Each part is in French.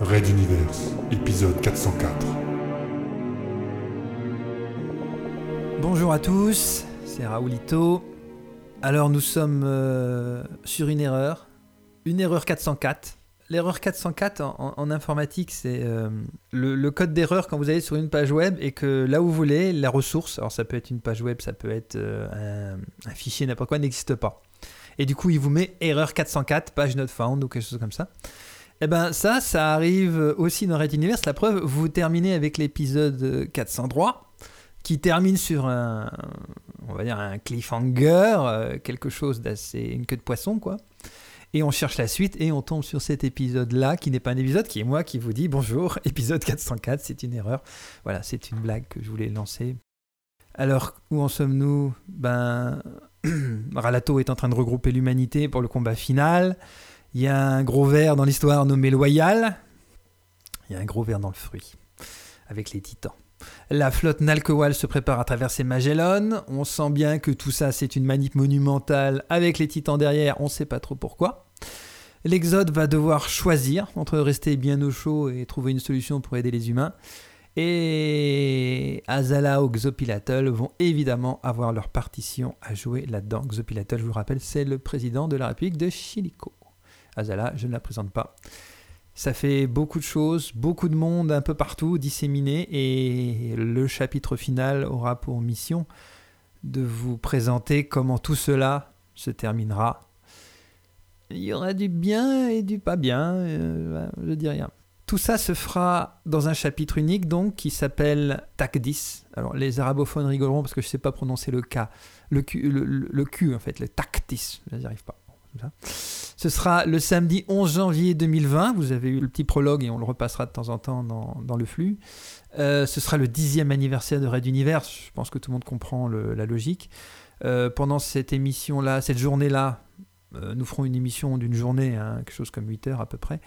Red Universe, épisode 404. Bonjour à tous, c'est Raoulito. Alors nous sommes euh, sur une erreur, une erreur 404. L'erreur 404 en, informatique, c'est euh, le, le code d'erreur quand vous allez sur une page web et que là où vous voulez, la ressource, alors ça peut être une page web, ça peut être euh, un, un fichier, n'importe quoi, n'existe pas. Et du coup, il vous met erreur 404, page not found ou quelque chose comme ça. Eh ben ça, ça arrive aussi dans Red Universe. La preuve, vous terminez avec l'épisode 403 qui termine sur un, on va dire un cliffhanger, euh, quelque chose d'assez une queue de poisson quoi. Et on cherche la suite et on tombe sur cet épisode-là qui n'est pas un épisode, qui est moi qui vous dis bonjour, épisode 404, c'est une erreur. Voilà, c'est une blague que je voulais lancer. Alors, où en sommes-nous? Ben, Ralato est en train de regrouper l'humanité pour le combat final. Il y a un gros ver dans l'histoire nommé Loyal. Il y a un gros ver dans le fruit, avec les titans. La flotte Nalkowal se prépare à traverser Magellan. On sent bien que tout ça, c'est une manip monumentale avec les titans derrière. On ne sait pas trop pourquoi. L'Exode va devoir choisir entre rester bien au chaud et trouver une solution pour aider les humains. Et Azala ou Xopilatl vont évidemment avoir leur partition à jouer là-dedans. Xopilatl, je vous rappelle, c'est le président de la République de Chilico. Azala, je ne la présente pas. Ça fait beaucoup de choses, beaucoup de monde un peu partout disséminé et le chapitre final aura pour mission de vous présenter comment tout cela se terminera. Il y aura du bien et du pas bien, euh, je dis rien. Tout ça se fera dans un chapitre unique donc qui s'appelle Takdis. Alors les arabophones rigoleront parce que je ne sais pas prononcer le K, le Q, le, Q en fait, le Takdis, je n'y arrive pas. Ce sera le samedi 11 janvier 2020. Vous avez eu le petit prologue et on le repassera de temps en temps dans, dans le flux. Euh, ce sera le dixième anniversaire de Red Universe. Je pense que tout le monde comprend la logique. Euh, pendant cette émission-là, cette journée-là, euh, nous ferons une émission d'une journée, hein, quelque chose comme 8 heures à peu près.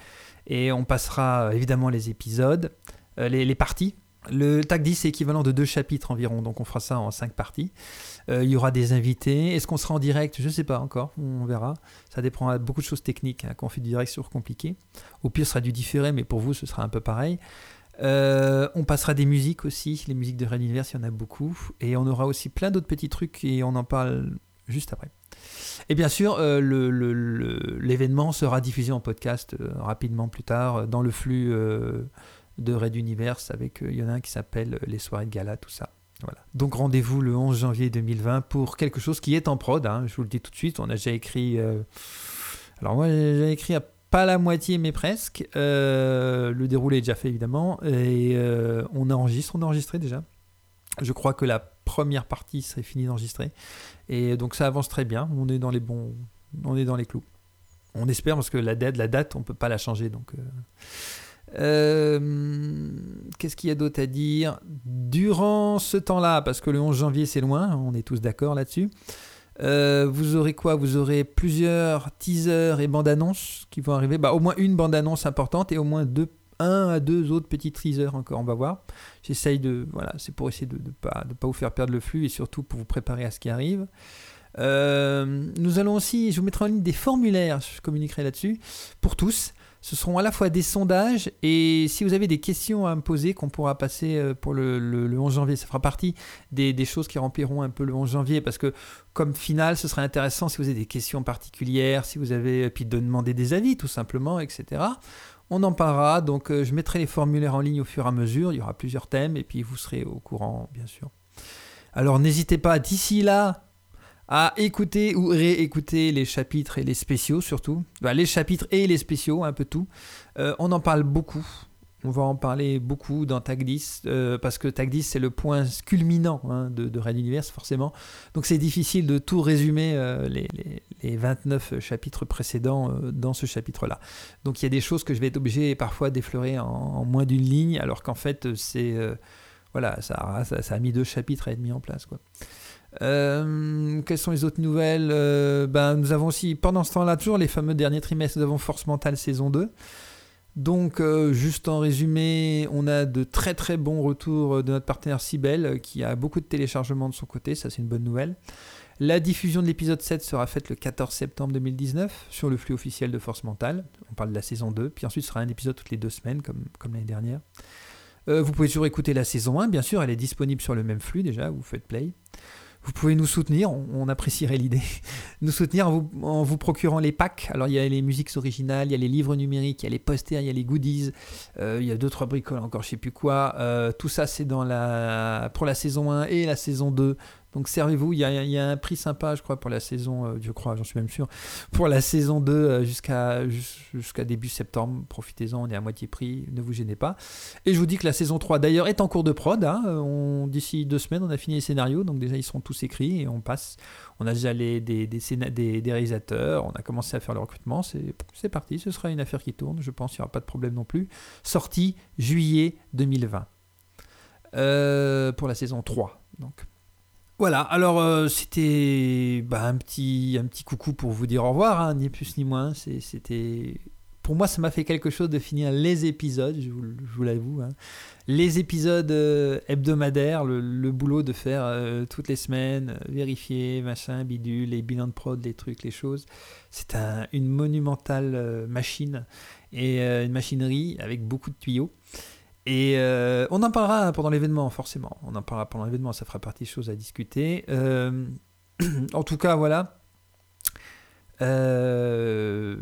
Et on passera évidemment les épisodes, les parties. Le TAC 10 c'est équivalent de deux chapitres environ, donc on fera ça en cinq parties. Euh, il y aura des invités. Est-ce qu'on sera en direct? Je ne sais pas encore, on verra. Ça dépendra de beaucoup de choses techniques. Quand on fait du direct, c'est compliqué. Au pire, ce sera du différé, mais pour vous, ce sera un peu pareil. Euh, on passera des musiques aussi, les musiques de Red Universe, il y en a beaucoup. Et on aura aussi plein d'autres petits trucs et on en parle juste après. Et bien sûr, euh, l'événement sera diffusé en podcast rapidement plus tard dans le flux de Red Universe avec, il y en a un qui s'appelle Les soirées de gala, tout ça. Voilà. Donc rendez-vous le 11 janvier 2020 pour quelque chose qui est en prod. Hein, je vous le dis tout de suite. On a déjà écrit. Euh... Alors moi, j'ai écrit à pas la moitié, mais presque. Euh, le déroulé est déjà fait évidemment, et euh, on enregistre. On a enregistré déjà. Je crois que la première partie serait finie d'enregistrer, et donc ça avance très bien. On est dans les bons, on est dans les clous. On espère parce que la date, la date, on peut pas la changer, donc. Euh... Qu'est-ce qu'il y a d'autre à dire Durant ce temps-là, parce que le 11 janvier c'est loin, on est tous d'accord là-dessus, euh, vous aurez quoi? Vous aurez plusieurs teasers et bandes annonces qui vont arriver. Bah, au moins une bande annonce importante et au moins deux, un à deux autres petits teasers encore, on va voir. J'essaye de. Voilà, c'est pour essayer de ne pas, de pas vous faire perdre le flux et surtout pour vous préparer à ce qui arrive. Euh, nous allons aussi, je vous mettrai en ligne des formulaires, je communiquerai là-dessus, pour tous. Ce seront à la fois des sondages et si vous avez des questions à me poser qu'on pourra passer euh, pour le, le, le, 11 janvier, ça fera partie des, choses qui rempliront un peu le 11 janvier parce que comme finale, ce serait intéressant si vous avez des questions particulières, si vous avez, puis de demander des avis tout simplement, etc. On en parlera, donc euh, je mettrai les formulaires en ligne au fur et à mesure, il y aura plusieurs thèmes et puis vous serez au courant bien sûr. Alors n'hésitez pas d'ici là à écouter ou réécouter les chapitres et les spéciaux surtout. Bah, les chapitres et les spéciaux, un peu tout. Euh, on en parle beaucoup. On va en parler beaucoup dans Tag 10, euh, parce que Tag 10, c'est le point culminant hein, de, de, Red Universe, forcément. Donc c'est difficile de tout résumer euh, les, les, les, 29 chapitres précédents dans ce chapitre-là. Donc il y a des choses que je vais être obligé parfois d'effleurer en, moins d'une ligne, alors qu'en fait, c'est... voilà, ça, ça, ça, a mis deux chapitres à être mis en place, quoi. Euh, quelles sont les autres nouvelles? Ben, Nous avons aussi, pendant ce temps-là, toujours les fameux derniers trimestres, nous avons Force Mentale saison 2. Donc, euh, juste en résumé, on a de très très bons retours de notre partenaire Cybelle, qui a beaucoup de téléchargements de son côté, ça c'est une bonne nouvelle. La diffusion de l'épisode 7 sera faite le 14 septembre 2019 sur le flux officiel de Force Mentale. On parle de la saison 2. Puis ensuite, ce sera un épisode toutes les deux semaines, comme, comme l'année dernière. Vous pouvez toujours écouter la saison 1, bien sûr, elle est disponible sur le même flux déjà, vous faites play. Vous pouvez nous soutenir, on, apprécierait l'idée, nous soutenir en vous, procurant les packs. Alors il y a les musiques originales, il y a les livres numériques, il y a les posters, il y a les goodies, euh, il y a deux trois bricoles encore, je sais plus quoi. Euh, tout ça c'est dans la pour la saison 1 et la saison 2. Donc servez-vous, il y, a, un prix sympa, je crois, pour la saison, euh, je crois, j'en suis même sûr, pour la saison 2 euh, jusqu'à début septembre. Profitez-en, on est à moitié prix, ne vous gênez pas. Et je vous dis que la saison 3, d'ailleurs, est en cours de prod. Hein. D'ici deux semaines, on a fini les scénarios, donc déjà, ils seront tous écrits et on passe. On a déjà les, des, réalisateurs, on a commencé à faire le recrutement. C'est parti, ce sera une affaire qui tourne, je pense qu'il n'y aura pas de problème non plus. Sortie juillet 2020. Euh, pour la saison 3. Donc voilà, alors euh, c'était bah, un, petit, un petit coucou pour vous dire au revoir, hein, ni plus ni moins. C'était pour moi, ça m'a fait quelque chose de finir les épisodes, je vous, l'avoue. Hein. Les épisodes euh, hebdomadaires, le, boulot de faire euh, toutes les semaines, vérifier, machin, bidule, les bilans de prod, les trucs, les choses. C'est une monumentale machine et une machinerie avec beaucoup de tuyaux. Et euh, on en parlera pendant l'événement, forcément. On en parlera pendant l'événement, ça fera partie des choses à discuter. Euh, en tout cas, voilà. Euh,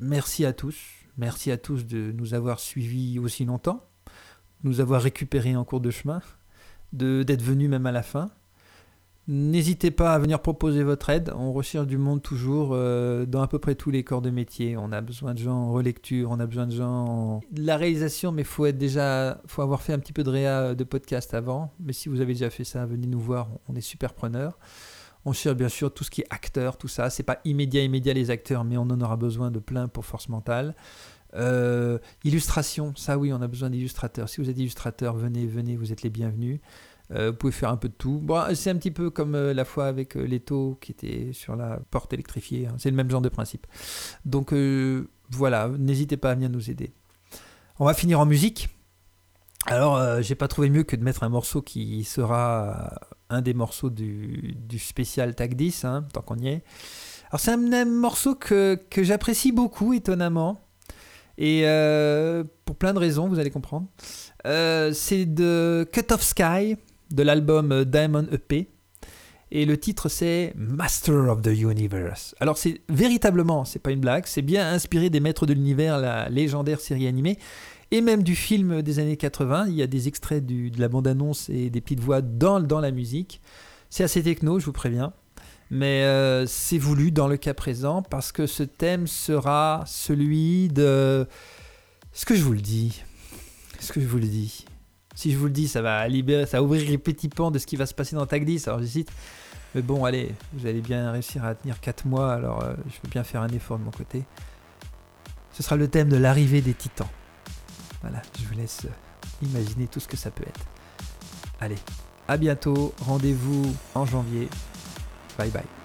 merci à tous. Merci à tous de nous avoir suivis aussi longtemps, nous avoir récupérés en cours de chemin, d'être venus même à la fin. N'hésitez pas à venir proposer votre aide. On recherche du monde toujours euh, dans à peu près tous les corps de métier. On a besoin de gens en relecture, on a besoin de gens en... la réalisation, mais faut être déjà, faut avoir fait un petit peu de réa de podcast avant. Mais si vous avez déjà fait ça, venez nous voir. On est super preneurs. On cherche bien sûr tout ce qui est acteur, tout ça. C'est pas immédiat, immédiat les acteurs, mais on en aura besoin de plein pour force mentale. Euh, illustration, ça oui, on a besoin d'illustrateurs. Si vous êtes illustrateur, venez, venez, vous êtes les bienvenus. Euh, vous pouvez faire un peu de tout. C'est un petit peu comme euh, la fois avec euh, l'étau qui était sur la porte électrifiée. Hein. C'est le même genre de principe. Donc voilà, n'hésitez pas à venir nous aider. On va finir en musique. Alors, j'ai pas trouvé mieux que de mettre un morceau qui sera un des morceaux du, spécial Tag 10, hein, tant qu'on y est. Alors, c'est un, morceau que, que j'apprécie beaucoup, étonnamment. Et pour plein de raisons, vous allez comprendre. c'est de Cut of Sky de l'album Diamond EP. Et le titre c'est Master of the Universe. Alors c'est véritablement, c'est pas une blague, c'est bien inspiré des Maîtres de l'Univers, la légendaire série animée, et même du film des années 80. Il y a des extraits de la bande-annonce et des petites voix dans, dans la musique. C'est assez techno, je vous préviens. Mais euh, c'est voulu dans le cas présent parce que ce thème sera celui de... Ce que je vous le dis. Ce que je vous le dis. Si je vous le dis, ça va libérer, ça va ouvrir les petits pans de ce qui va se passer dans Tag 10. Alors j'hésite. Mais bon, allez, vous allez bien réussir à tenir 4 mois, alors euh, je veux bien faire un effort de mon côté. Ce sera le thème de l'arrivée des titans. Voilà, je vous laisse euh, imaginer tout ce que ça peut être. Allez, à bientôt, rendez-vous en janvier. Bye bye.